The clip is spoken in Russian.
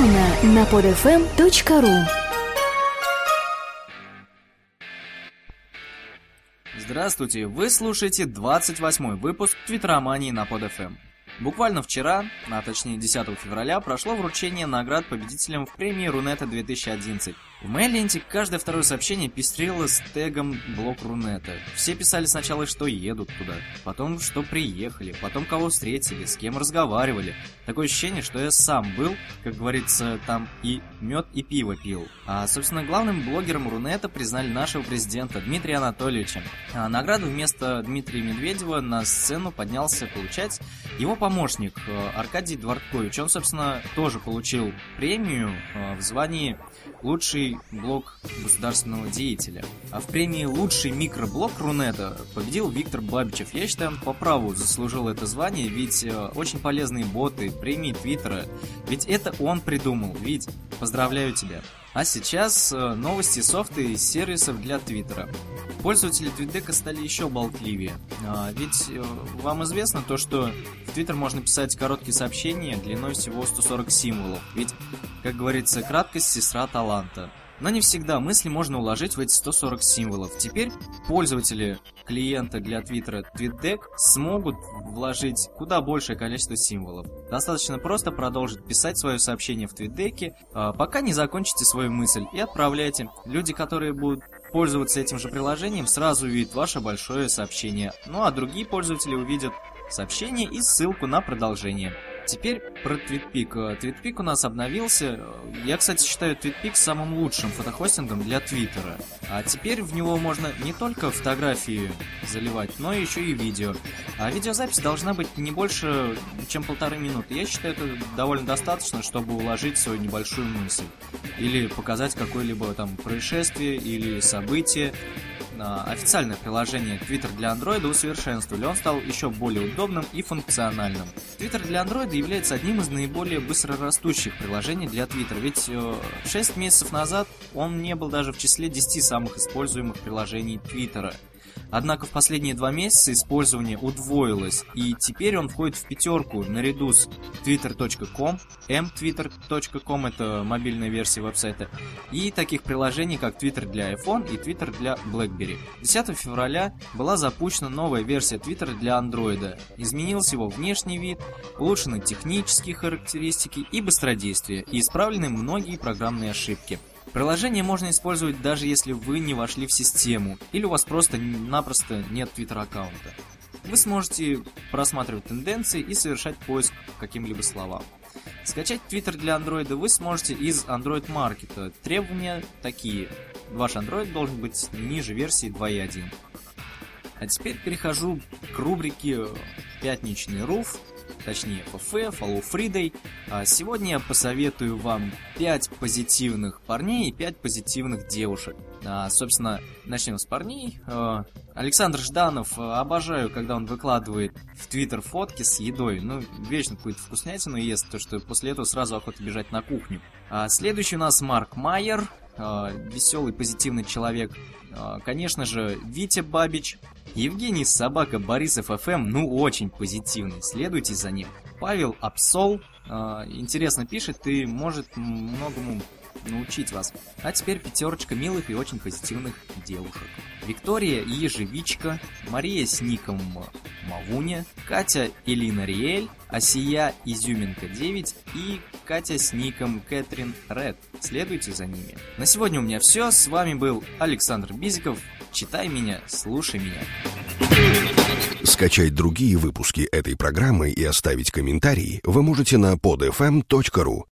Полно на podfm.ru Здравствуйте, вы слушаете 28-й выпуск Твиттеромании на PodFM. Буквально вчера, а точнее 10 февраля, прошло вручение наград победителям в премии Рунета 2011. В моей ленте каждое второе сообщение пестрило с тегом «Блок Рунета». Все писали сначала, что едут туда, потом, что приехали, потом кого встретили, с кем разговаривали. Такое ощущение, что я сам был, как говорится, там и мед, и пиво пил. А, собственно, главным блогером Рунета признали нашего президента Дмитрия Анатольевича. А награду вместо Дмитрия Медведева на сцену поднялся получать его помощник э, Аркадий Дворкович. Он, собственно, тоже получил премию э, в звании лучший блог государственного деятеля. А в премии «Лучший микроблог Рунета» победил Виктор Бабичев. Я считаю, он по праву заслужил это звание, ведь э, очень полезные боты, премии Твиттера, ведь это он придумал. Ведь поздравляю тебя. А сейчас новости софта и сервисов для Твиттера. Пользователи Твитдека стали еще болтливее. А, ведь вам известно то, что Твиттер можно писать короткие сообщения длиной всего 140 символов. Ведь, как говорится, краткость сестра таланта. Но не всегда мысли можно уложить в эти 140 символов. Теперь пользователи клиента для Твиттера TweetDeck смогут вложить куда большее количество символов. Достаточно просто продолжить писать свое сообщение в TweetDeck, а, пока не закончите свою мысль, и отправляйте. Люди, которые будут пользоваться этим же приложением, сразу увидят ваше большое сообщение. Ну а другие пользователи увидят сообщение и ссылку на продолжение. Теперь про TweetPic. TweetPic у нас обновился. Я, кстати, считаю TweetPic самым лучшим фотохостингом для Твиттера. А теперь в него можно не только фотографии заливать, но еще и видео. А видеозапись должна быть не больше, чем полторы минуты. Я считаю, это довольно достаточно, чтобы уложить свою небольшую мысль. Или показать какое-либо там происшествие или событие официальное приложение Twitter для Android усовершенствовали, он стал еще более удобным и функциональным. Twitter для Android является одним из наиболее быстрорастущих приложений для Twitter, ведь 6 э, месяцев назад он не был даже в числе 10 самых используемых приложений Twitter. Однако в последние два месяца использование удвоилось, и теперь он входит в пятерку наряду с twitter.com, mtwitter.com это мобильная версия веб-сайта, и таких приложений, как Twitter для iPhone и Twitter для BlackBerry. 10 февраля была запущена новая версия Twitter для Android. Изменился его внешний вид, улучшены технические характеристики и быстродействие, и исправлены многие программные ошибки. Приложение можно использовать даже если вы не вошли в систему или у вас просто-напросто нет твиттер-аккаунта. Вы сможете просматривать тенденции и совершать поиск по каким-либо словам. Скачать Twitter для Android вы сможете из Android Market. Требования такие. Ваш Android должен быть ниже версии 2.1. А теперь перехожу к рубрике «Пятничный руф», точнее ФФ, Follow Friday. А сегодня я посоветую вам 5 позитивных парней и 5 позитивных девушек. А, собственно, начнем с парней. А, Александр Жданов, а, обожаю, когда он выкладывает в Твиттер фотки с едой. Ну, вечно какую-то вкуснятину ест, то что после этого сразу охота бежать на кухню. Следующий у нас Марк Майер, а, веселый, позитивный человек. А, конечно же, Витя Бабич, Евгений Собака Борисов ФМ, ну очень позитивный, следуйте за ним. Павел Апсол, э, интересно пишет и может многому научить вас. А теперь пятерочка милых и очень позитивных девушек. Виктория Ежевичка, Мария с ником Мавуня, Катя Элина Риэль, Асия Изюминка 9 и Катя с ником Кэтрин Ред. Следуйте за ними. На сегодня у меня все. С вами был Александр Бизиков. Читай меня, слушай меня. Скачать другие выпуски этой программы и оставить комментарии вы можете на podfm.ru.